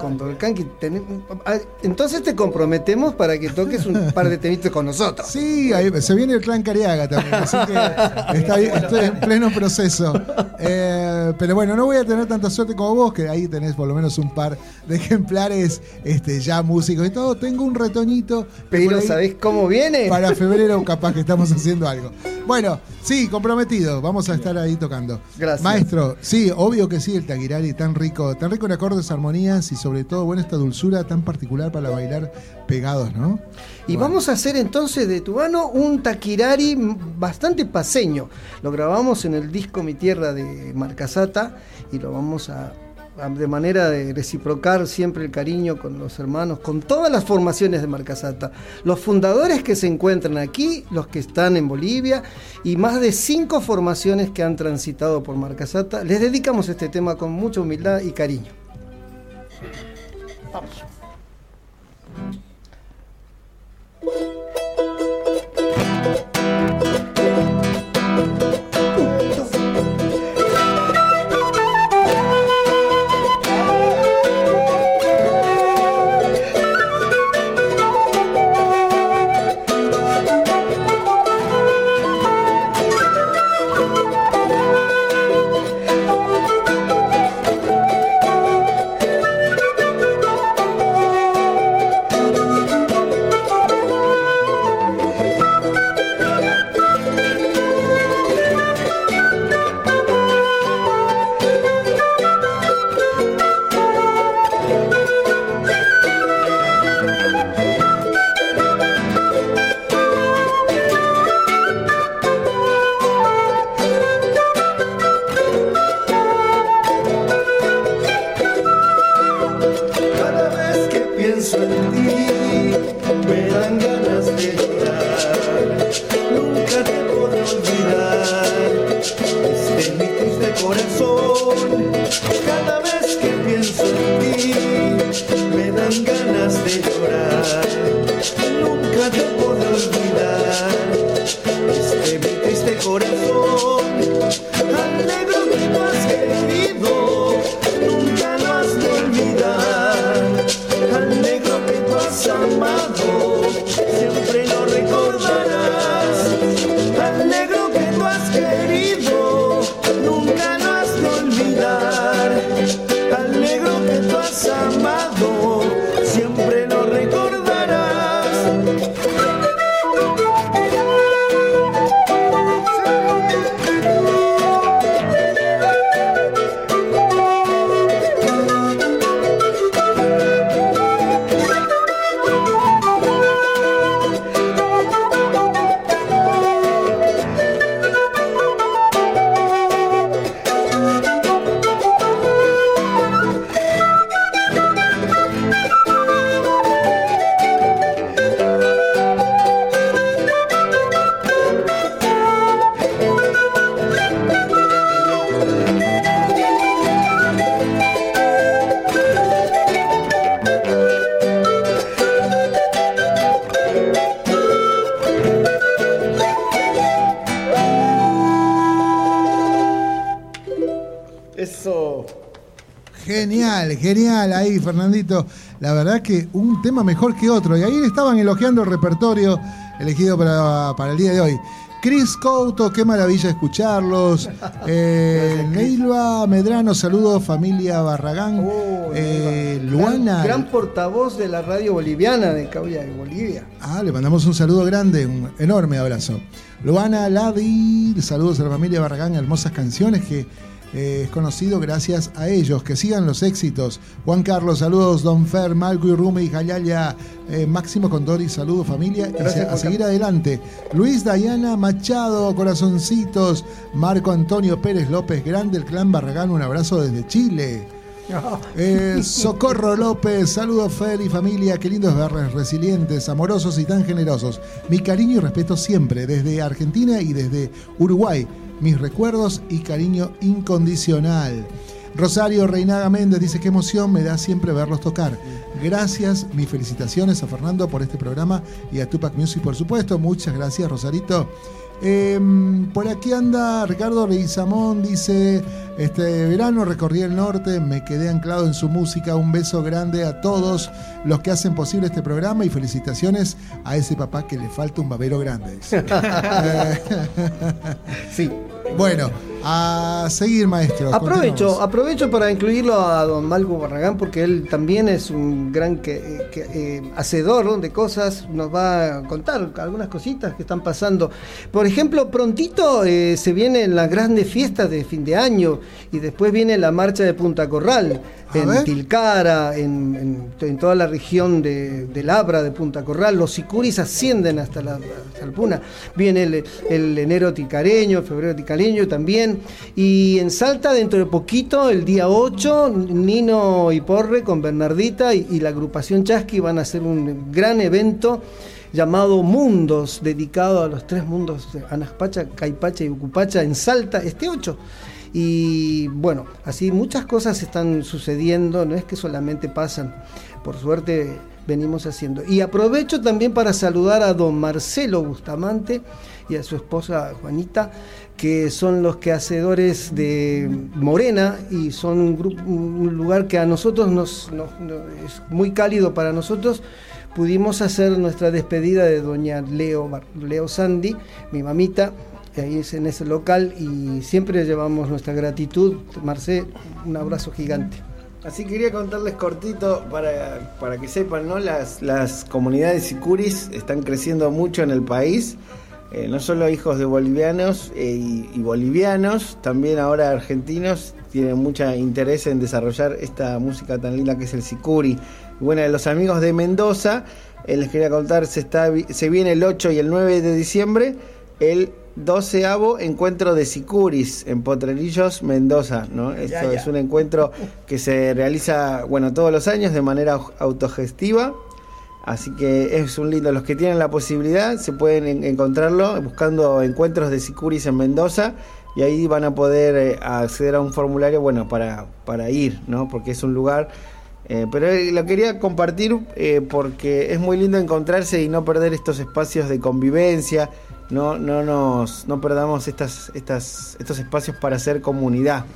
Ten- ah, Entonces te comprometemos para que toques un par de temitas con nosotros. Sí, ahí- se viene el clan Cariaga también, así que está estoy en pleno proceso. Eh, pero bueno, no voy a tener tanta suerte como vos, que ahí tenés por lo menos un par de ejemplares este, ya músicos y todo. Tengo un retoñito. Pero ¿sabés cómo viene? Para febrero capaz que estamos haciendo algo. Bueno, sí, comprometido, vamos a estar ahí tocando. Gracias. Maestro, sí, obvio que sí, el taquirari tan rico, tan rico en acordes, armonías y sobre todo, bueno, esta dulzura tan particular para bailar pegados, ¿no? Y vamos a hacer entonces de Tubano un taquirari bastante paseño. Lo grabamos en el disco Mi Tierra de Marcasata y lo vamos a, a- de manera de reciprocar siempre el cariño con los hermanos, con todas las formaciones de Marcasata. Los fundadores que se encuentran aquí, los que están en Bolivia y más de cinco formaciones que han transitado por Marcasata. Les dedicamos este tema con mucha humildad y cariño. Vamos. Cada La verdad que un tema mejor que otro. Y ahí estaban elogiando el repertorio elegido para, para el día de hoy. Cris Couto, qué maravilla escucharlos. Eh, Neilva Medrano, saludos, familia Barragán. Oh, Eh, Luana. Gran, portavoz de la radio boliviana de Cauya de Bolivia. Ah, le mandamos un saludo grande, un enorme abrazo. Luana Ladi, saludos a la familia Barragán, hermosas canciones que eh, es conocido gracias a ellos. Que sigan los éxitos. Juan Carlos, saludos. Don Fer, Malco y Rumi, Jayaya, eh, Máximo Condori, saludos familia. Y se- a seguir adelante. Luis Dayana Machado, corazoncitos. Marco Antonio Pérez López, grande el clan Barragán, un abrazo desde Chile. Eh, Socorro López, saludos Fer y familia, qué lindos verles, resilientes, amorosos y tan generosos. Mi cariño y respeto siempre, desde Argentina y desde Uruguay. Mis recuerdos y cariño incondicional. Rosario Reinaga Méndez dice qué emoción me da siempre verlos tocar. Gracias, mis felicitaciones a Fernando por este programa y a Tupac Music por supuesto. Muchas gracias Rosarito. Em, por aquí anda Ricardo Reizamón, dice, este verano recorrí el norte, me quedé anclado en su música, un beso grande a todos los que hacen posible este programa y felicitaciones a ese papá que le falta un babero grande. dice. Sí. Bueno, a seguir maestro. Aprovecho, aprovecho para incluirlo a don Malco Barragán porque él también es un gran que, eh, hacedor de cosas, nos va a contar algunas cositas que están pasando. Por ejemplo, prontito eh, se vienen las grandes fiestas de fin de año y después viene la marcha de Punta Corral en. Tilcara, en, en- en toda la región de, de Labra, de Punta Corral. Los sicuris ascienden hasta la, hasta Puna. Viene el, el enero ticareño, febrero ticareño también. Y en Salta, dentro de poquito, el día 8, Nino y Porre con Bernardita y, y la agrupación Chasqui van a hacer un gran evento llamado Mundos, dedicado a los tres mundos Anaspacha, Caipacha y Ucupacha en Salta, este 8. Y bueno, así muchas cosas están sucediendo, no es que solamente pasan, por suerte venimos haciendo. Y aprovecho también para saludar a don Marcelo Bustamante y a su esposa Juanita, que son los quehacedores de Morena y son un, grupo, un lugar que a nosotros nos, nos- nos- es muy cálido para nosotros. Pudimos hacer nuestra despedida de doña Leo, Leo Sandy, mi mamita, ahí es en ese local y siempre llevamos nuestra gratitud. Marcé, un abrazo gigante. Así quería contarles cortito para, para que sepan, ¿no? Las, las comunidades sicuris están creciendo mucho en el país. Eh, no solo hijos de bolivianos eh, y, bolivianos, también ahora argentinos tienen mucho interés en desarrollar esta música tan linda que es el sicuri. Bueno, de los amigos de Mendoza, eh, les quería contar, se, está, se viene el 8 y el 9 de diciembre el 12 encuentro de sicuris en Potrerillos, Mendoza, ¿no? Esto Ya, ya. es un encuentro que se realiza, bueno, todos los años de manera au- autogestiva. Así que es un lindo. Los que tienen la posibilidad se pueden en- encontrarlo buscando encuentros de sicuris en Mendoza y ahí van a poder eh, acceder a un formulario, bueno, para, para ir, ¿no? Porque es un lugar. eh, pero eh, lo quería compartir eh, porque es muy lindo encontrarse y no perder estos espacios de convivencia. No, no nos no perdamos estas, estas, estos espacios para hacer comunidad.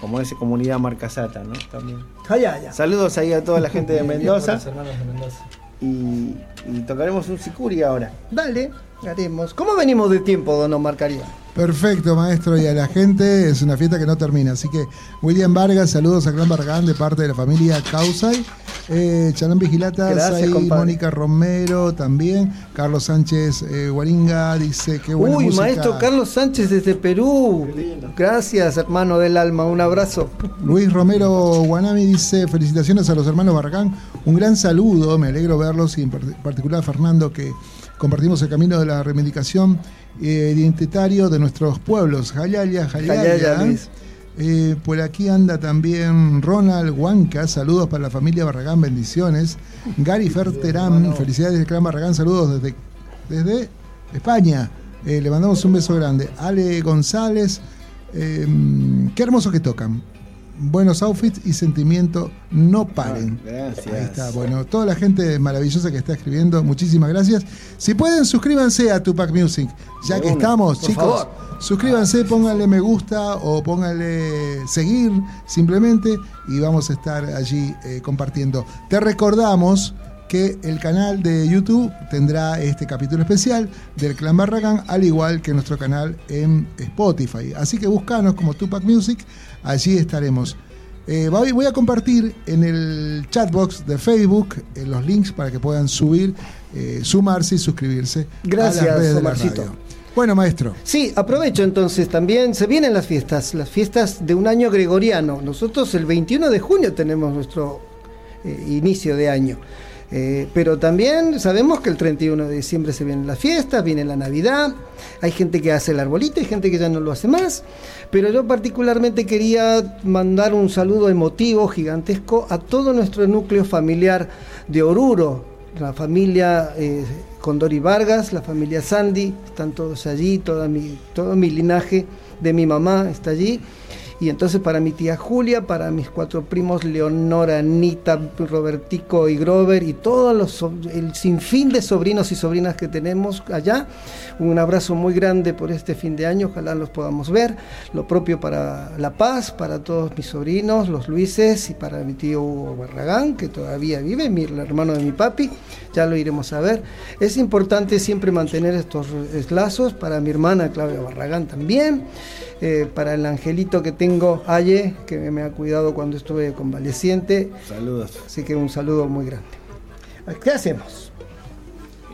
Como esa comunidad Marcasata, ¿no? También. Saludos ahí a toda la gente de Mendoza. Y, y tocaremos un sicuri ahora. Dale, haremos. ¿Cómo venimos de tiempo, don Omar Caría? Perfecto, maestro, y a la gente es una fiesta que no termina. Así que, William Vargas, saludos a Clan Barragán de parte de la familia Causay. Eh, Chalán Vigilatas. Mónica Romero también. Carlos Sánchez eh, Guaringa dice que buena Uy, música. maestro Carlos Sánchez desde Perú. Gracias, hermano del alma. Un abrazo. Luis Romero Guanami dice felicitaciones a los hermanos Barragán, un gran saludo, me alegro verlos y en par- particular a Fernando que compartimos el camino de la reivindicación eh, identitario de nuestros pueblos, Jayaya, Jayaya. Eh, por aquí anda también Ronald Huanca, saludos para la familia Barragán, bendiciones. Gary Ferterán, felicidades del clan Barragán, saludos desde, desde España. Eh, le mandamos un beso grande. Ale González, eh, qué hermoso que tocan. Buenos outfits y sentimiento no paren. Ah, gracias. Ahí está. Bueno, toda la gente maravillosa que está escribiendo, muchísimas gracias. Si pueden, suscríbanse a Tupac Music. Ya De que una, estamos, chicos. favor. Suscríbanse, pónganle me gusta o pónganle seguir simplemente y vamos a estar allí eh, compartiendo. Te recordamos que el canal de YouTube tendrá este capítulo especial del Clan Barragán, al igual que nuestro canal en Spotify. Así que búscanos como Tupac Music, allí estaremos. Eh, voy, a compartir en el chatbox de Facebook eh, los links para que puedan subir, eh, sumarse y suscribirse Gracias, a las redes de la Omarcito. radio. Bueno, maestro. Sí, aprovecho entonces también, se vienen las fiestas, las fiestas de un año gregoriano. Nosotros el 21 de junio tenemos nuestro inicio de año. Eh, pero también sabemos que el 31 de diciembre se vienen las fiestas, viene la Navidad, hay gente que hace el arbolito, hay gente que ya no lo hace más, pero yo particularmente quería mandar un saludo emotivo, gigantesco, a todo nuestro núcleo familiar de Oruro, la familia eh, Condori Vargas, la familia Sandy, están todos allí, todo mi linaje de mi mamá está allí. Y entonces para mi tía Julia, para mis cuatro primos Leonora, Anita, Robertico y Grover y todos los el sinfín de sobrinos y sobrinas que tenemos allá, un abrazo muy grande por este fin de año, ojalá los podamos ver. Lo propio para La Paz, para todos mis sobrinos, los Luises y para mi tío Hugo Barragán, que todavía vive, mi el hermano de mi papi, ya lo iremos a ver. Es importante siempre mantener estos lazos para mi hermana Claudia Barragán también, eh, para el angelito que tengo, Aye, que me ha cuidado cuando estuve convaleciente, Saludos. así que un saludo muy grande. ¿Qué hacemos?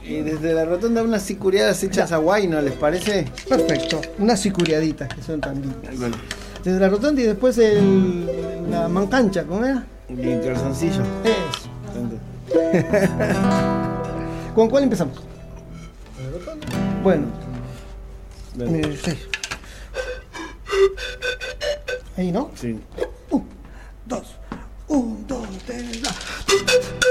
Y desde la rotonda unas sicuriadas hechas a guay, ¿no les parece? Perfecto, unas sicuriaditas que son tan lindas. Bueno, Desde la rotonda y después el, la mancancha, ¿cómo era? el calzoncillo. Eso. ¿Con cuál empezamos? Bueno, eh, sí. Ahí, ¿no? Sí. Un, dos, un, dos, tres, va.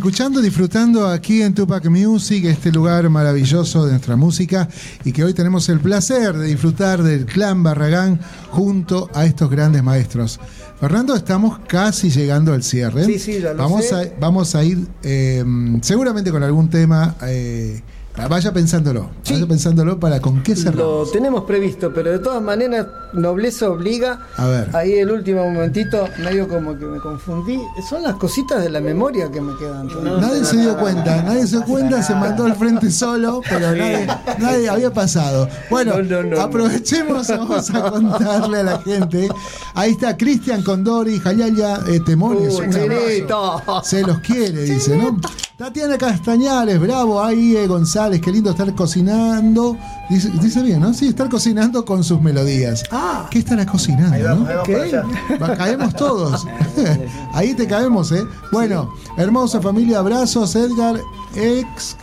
Escuchando, disfrutando aquí en Tupac Music, este lugar maravilloso de nuestra música y que hoy tenemos el placer de disfrutar del clan Barragán junto a estos grandes maestros. Fernando, estamos casi llegando al cierre. Sí, sí, ya lo vamos sé. A, vamos a ir eh, seguramente con algún tema. eh, vaya pensándolo, Sí. vaya pensándolo para con qué Lo cerramos. tenemos previsto, pero de todas maneras, nobleza obliga. A ver. Ahí el último momentito, medio como que me confundí. Son las cositas de la memoria que me quedan. Nadie se dio cuenta, nadie se dio cuenta, se mandó al frente solo, pero nadie, nadie había pasado. Bueno, No, no, no, aprovechemos, vamos a contarle a la gente. Ahí está Cristian Condori, Jayaya eh, Temores. Chinito. Se los quiere, dice, ¿no? Tatiana Castañares, bravo, ahí eh, González, qué lindo estar cocinando. Dice, dice bien, ¿no? Sí, estar cocinando con sus melodías. Ah. ¿Qué estará cocinando, Ahí vamos, no? ahí vamos Ok. para allá. Va- caemos todos. Ahí te caemos, ¿eh? Bueno, hermosa familia, abrazos, Edgar ex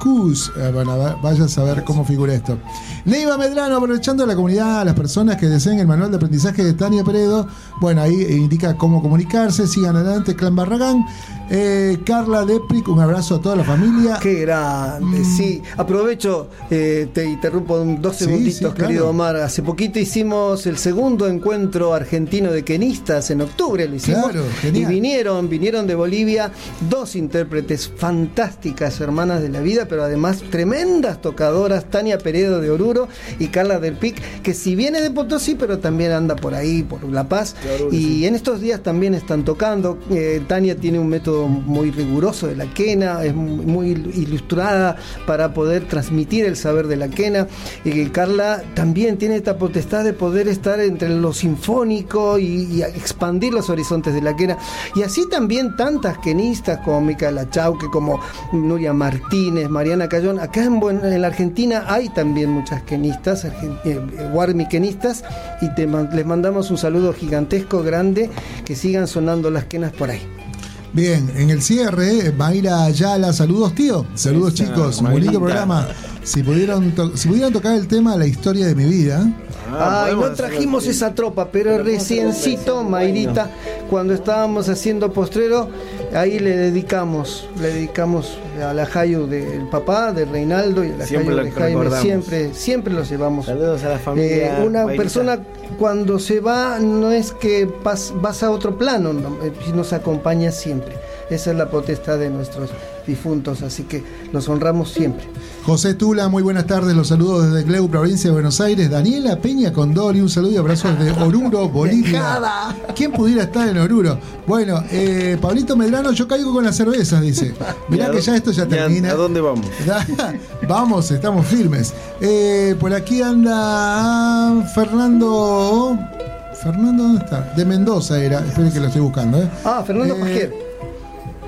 Cus. Eh, bueno, a ver, vaya a saber cómo figura esto. Neiva Medrano, aprovechando la comunidad, a las personas que deseen el manual de aprendizaje de Tania Peredo. Bueno, ahí indica cómo comunicarse. Sigan adelante, Clan Barragán. Eh, Carla Depric, un abrazo a toda la familia. Qué grande, sí. Aprovecho, eh, te interrumpo un- dos Sí, segunditos, sí, claro. querido Omar. Hace poquito hicimos el segundo encuentro argentino de kenistas en octubre, lo hicimos. Claro, y vinieron, vinieron de Bolivia dos intérpretes fantásticas, hermanas de la vida, pero además tremendas tocadoras, Tania Peredo de Oruro y Carla del Pic, que si viene de Potosí, pero también anda por ahí, por La Paz. Y en estos días también están tocando. Eh, Tania tiene un método muy riguroso de la quena, es muy ilustrada para poder transmitir el saber de la quena. Y Carla también tiene esta potestad de poder estar entre lo sinfónico y, expandir los horizontes de la quena. Y así también tantas quenistas como Micaela Chauque, como Nuria Martínez, Mariana Cayón. Acá en, en la Argentina hay también muchas quenistas, eh, eh, Warmi quenistas, y les mandamos un saludo gigantesco, grande, que sigan sonando las quenas por ahí. Bien, en el cierre, Mayra Ayala, saludos tío, saludos chicos, muy lindo programa. Si pudieron, si pudieran tocar el tema La historia de mi vida, Ay, no podemos trajimos esa tropa, pero un reciencito, Mayrita, cuando estábamos haciendo postrero, ahí le dedicamos, le dedicamos a la Jayu del papá, de Reinaldo y a la Siempre Jayu de Jaime, recordamos. siempre, siempre los llevamos. Saludos a la familia. Eh, una Mayrita. persona cuando se va no es que vas a otro plano, no, eh, nos acompaña siempre. Esa es la potestad de nuestros difuntos, así que los honramos siempre. José Tula, muy buenas tardes, los saludos desde Gleu, provincia de Buenos Aires. Daniela Peña Condori, un saludo y abrazo desde Oruro, Bolivia. ¿Quién pudiera estar en Oruro? Bueno, eh, Pablito Medrano, yo caigo con las cervezas, dice. Mirá ¿Y a que ya esto ya termina. ¿A dónde vamos? Vamos, estamos firmes. Eh, por aquí anda Fernando. Fernando, ¿dónde está? De Mendoza era. Esperen que lo estoy buscando, ¿eh? Ah, Fernando Eh, Pajer.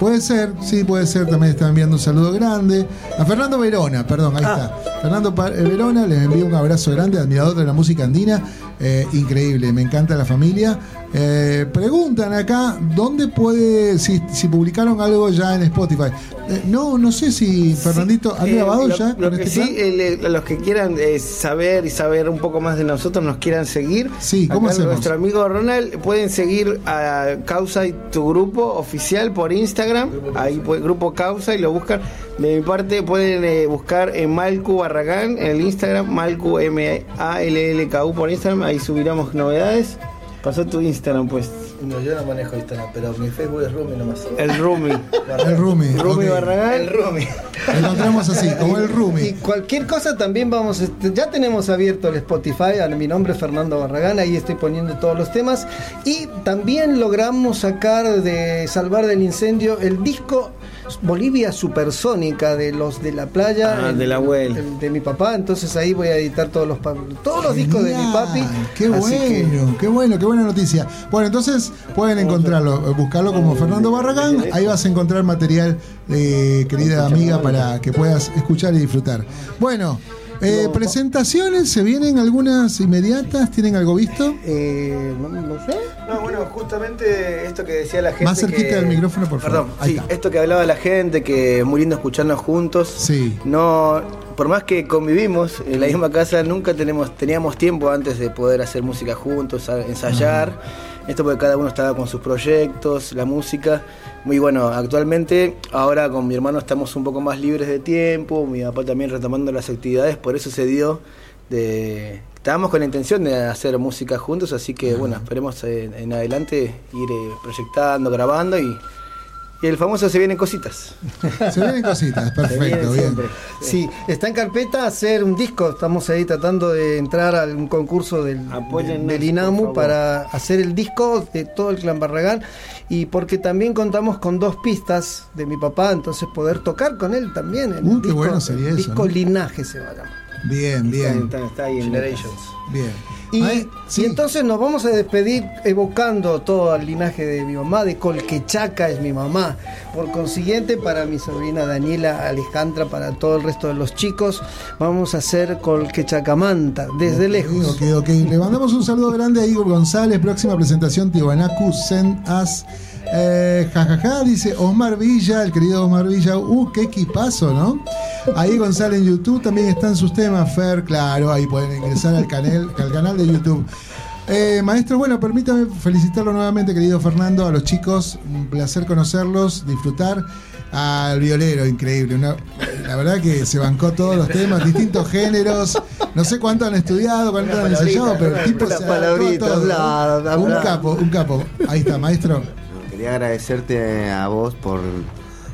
Puede ser, sí, puede ser. También están enviando un saludo grande. A Fernando Verona, perdón, ahí está. Fernando eh, Verona, les envío un abrazo grande, admirador de la música andina. Eh, increíble, me encanta la familia. Eh, preguntan acá, ¿dónde puede, si, si publicaron algo ya en Spotify? Eh, no, no sé si Fernandito, ¿han Eh, grabado lo- ya lo que este sí, los que quieran eh, saber y saber un poco más de nosotros, nos quieran seguir. Sí, ¿cómo Acá hacemos? Nuestro amigo Ronald, pueden seguir a Causa y tu grupo oficial por Instagram. Ahí puede- grupo Causa y lo buscan. De mi parte pueden eh, buscar en Malcu Barragán en el Instagram, Malcu M A L L K U por Instagram. Ahí subiremos novedades. Pasó tu Instagram, pues. No, yo no manejo Instagram, pero mi Facebook es Rumi nomás. El Rumi. El Rumi. Rumi. Barragán. El Rumi. Lo encontramos así, como el Y Rumi. cualquier cosa también vamos, este, ya tenemos abierto el Spotify, a mi nombre es Fernando Barragán, ahí estoy poniendo todos los temas. Y también logramos sacar de Salvar del Incendio el disco Bolivia Supersónica de los de la playa. Ah, el- del abuelo. el de mi papá, entonces ahí voy a editar todos los, todos los discos de mi papi. Qué así que- bueno, qué bueno, qué buena noticia. Bueno, entonces pueden encontrarlo, eh, buscarlo como Fernando Barragán. Ahí vas a encontrar material, eh, querida amiga, para que puedas escuchar y disfrutar. Bueno, eh, presentaciones, ¿se vienen algunas inmediatas? ¿Tienen algo visto? eh, no, no sé. No, bueno, justamente esto que decía la gente. Más cerquita que- del micrófono, por favor. Perdón, Ahí sí, está. esto que hablaba la gente, que es muy lindo escucharnos juntos. Sí. No, por más que convivimos en la misma casa, nunca tenemos, teníamos tiempo antes de poder hacer música juntos, ensayar. Esto porque cada uno estaba con sus proyectos, la música. Muy bueno, actualmente ahora con mi hermano estamos un poco más libres de tiempo, mi papá también retomando las actividades, por eso se dio de... Estábamos con la intención de hacer música juntos, así que bueno, esperemos en, en adelante ir eh, proyectando, grabando y, y el famoso se vienen cositas. Se vienen cositas, vienen perfecto, bien. Sí, está en carpeta hacer un disco. Estamos ahí tratando de entrar a un concurso del, Apóyennos, del INAMU para hacer el disco de todo el clan Barragán y porque también contamos con dos pistas de mi papá, entonces poder tocar con él también. El Uh, qué bueno sería el eso, disco ¿no? Linaje se va a llamar. Bien, bien, Está, está ahí en Generations. bien. Y, Ay, sí. y entonces nos vamos a despedir evocando todo el linaje de mi mamá, de Colquechaca es mi mamá. Por consiguiente, para mi sobrina Daniela Alejandra, para todo el resto de los chicos, vamos a hacer Colquechacamanta, desde lejos. Ok, ok. Le mandamos un saludo grande a Igor González. Próxima presentación, Tiwanaku Send Us. Eh, jajaja, dice Osmar Villa, el querido Osmar Villa. Uh, qué equipazo, ¿no? Ahí González en YouTube también están sus temas, Fer, claro, ahí pueden ingresar al canal, al canal de YouTube. Eh, maestro, bueno, permítame felicitarlo nuevamente, querido Fernando, a los chicos. Un placer conocerlos, disfrutar. Al violero, increíble. una- la verdad que se bancó todos los temas, distintos géneros. No sé cuánto han estudiado, cuánto han ensayado, pero el tipo se a Un capo, un capo. Ahí está, maestro. Quería agradecerte a vos por,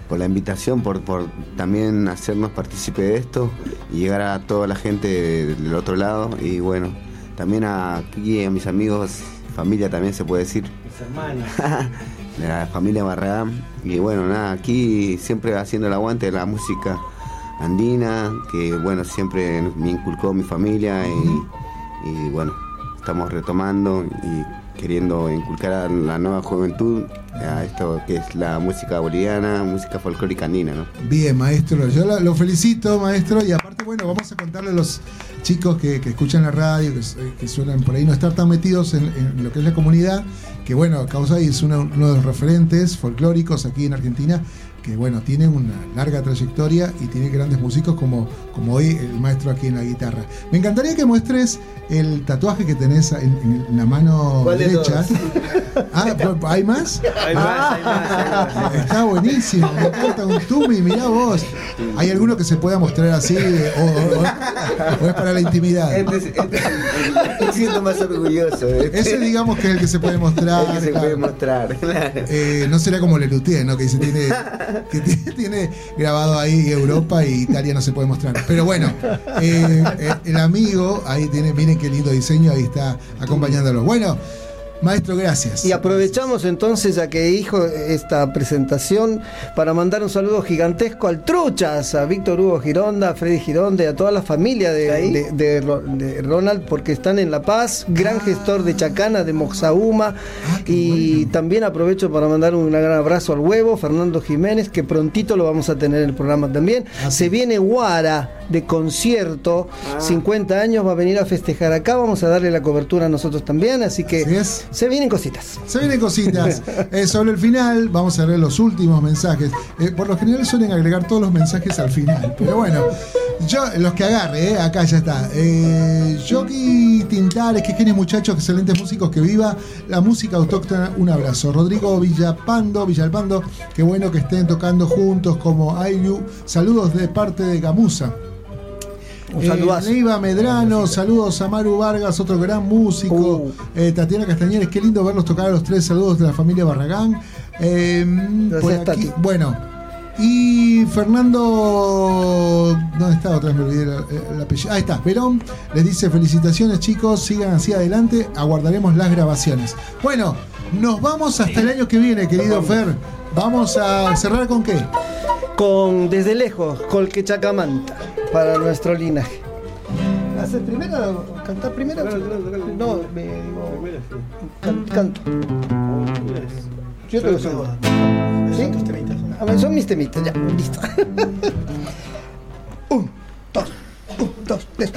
por la invitación, por, por también hacernos partícipe de esto y llegar a toda la gente del otro lado. Y bueno, también a aquí, a mis amigos, familia también se puede decir, Mis hermanos. de la familia Barragán. Y bueno, nada, aquí siempre haciendo el aguante de la música andina, que bueno, siempre me inculcó mi familia y, y bueno, estamos retomando y queriendo inculcar a la nueva juventud a esto que es la música boliviana, música folclórica andina, ¿no? Bien, maestro. Yo lo, felicito, maestro. Y aparte, bueno, vamos a contarle a los chicos que, que escuchan la radio, que, su- que suelen por ahí no estar tan metidos en, lo que es la comunidad, que bueno, Causa es uno, uno de los referentes folclóricos aquí en Argentina, que bueno, tiene una larga trayectoria y tiene grandes músicos como, como hoy el maestro aquí en la guitarra. Me encantaría que muestres el tatuaje que tenés en, en la mano ¿Cuál de derecha. Ah, ¿hay más? Hay más, hay más, hay más. Está buenísimo, me encanta un tumi, mirá vos. ¿Hay alguno que se pueda mostrar así o, o- o- o es para la intimidad? Este, es- este- me siento más orgulloso. este. Ese digamos que es el que se puede mostrar. El que se claro. puede mostrar. claro. Eh, no será como Lelutier, ¿no? Que dice tiene, que tiene, grabado ahí Europa y Italia no se puede mostrar. Pero bueno, eh, eh, el amigo ahí tiene, miren qué lindo diseño, ahí está acompañándolo. Bueno, maestro, gracias. Y aprovechamos entonces ya que dijo esta presentación para mandar un saludo gigantesco al Truchas, a Víctor Hugo Gironda, a Freddy Gironda y a toda la familia de, ¿Ahí? de- de Ro- de Ronald porque están en La Paz, gran gestor de Chacana, de Moxauma. Ah, y bueno. también aprovecho para mandar un gran abrazo al huevo, Fernando Jiménez, que prontito lo vamos a tener en el programa también. Ah, Se viene Guara de concierto, 50 años, va a venir a festejar acá, vamos a darle la cobertura a nosotros también, así que... Así. Se vienen cositas. Se vienen cositas. Eh, sobre el final, vamos a leer los últimos mensajes. Eh, por lo general suelen agregar todos los mensajes al final. Pero bueno, yo los que agarre, eh, acá ya está. Eh, Jockey Tintares, que genios muchachos, excelentes músicos, que viva la música autóctona. Un abrazo. Rodrigo Villapando, Villalpando, qué bueno que estén tocando juntos como Ayu. Saludos de parte de Gamusa. Un Eh, saludazo. Neiva Medrano, saludos a Maru Vargas, otro gran músico. Uh. Eh, Tatiana Castañeres, qué lindo verlos tocar a los tres. Saludos de la familia Barragán. Eh, por Gracias, aquí- Tati. bueno, y Fernando. ¿Dónde está? Otra vez me olvidé el, el apellido. Ahí está, Verón. Les dice: Felicitaciones, chicos. Sigan así adelante. Aguardaremos las grabaciones. Bueno, nos vamos hasta el año que viene, querido Fer. Vamos a cerrar con qué? Con Desde Lejos, Colquechacamanta, para nuestro linaje. ¿Haces primero? ¿Cantar primero? No, me digo. can- canto. Yo te lo ver, son mis temitas, ya, listo. un, dos, un, dos, tres.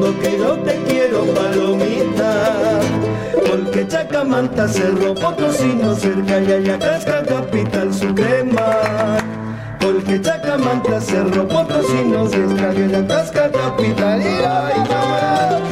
Que no te quiero palomita. Porque Chacamanta, Cerro Potosino, cerca Yayacasca, capital suprema. Porque Chacamanta, Cerro Potosino, cerca Yayacasca, capital. ¡Ay,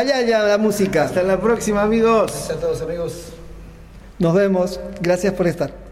Callaya la música. Hasta la próxima, amigos. Gracias a todos amigos. Nos vemos. Gracias por estar.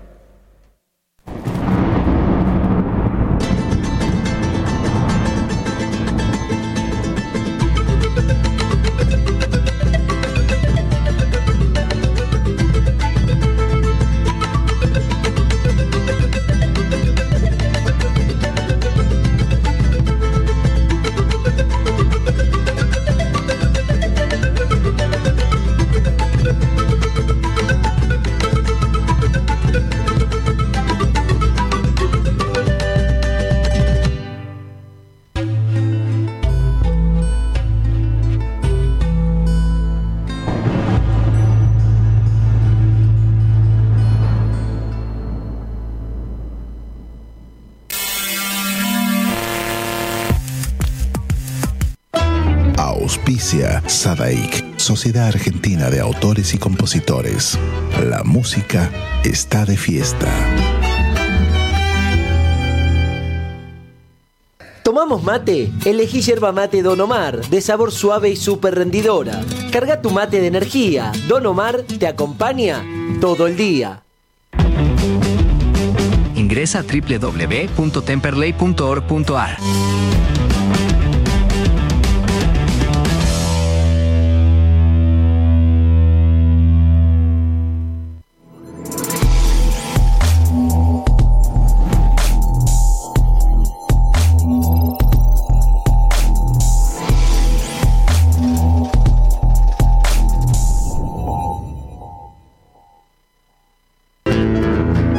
Sociedad Argentina de Autores y Compositores. La música está de fiesta. ¿Tomamos mate? Elegí yerba mate Don Omar, de sabor suave y súper rendidora. Carga tu mate de energía. Don Omar te acompaña todo el día. Ingresa a www.temperley.org.ar.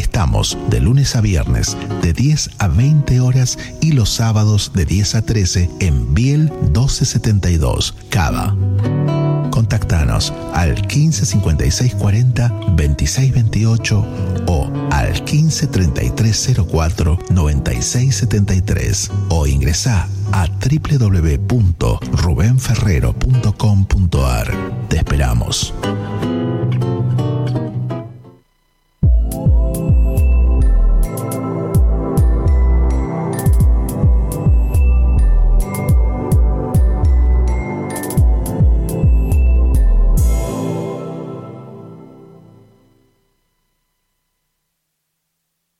Estamos de lunes a viernes de 10 a 20 horas y los sábados de 10 a 13 en Biel 1272, Cava. Contactanos al 15 56 40 26 28 o al 15 33 04 96 73 o ingresa a www.rubenferrero.com.ar. Te esperamos.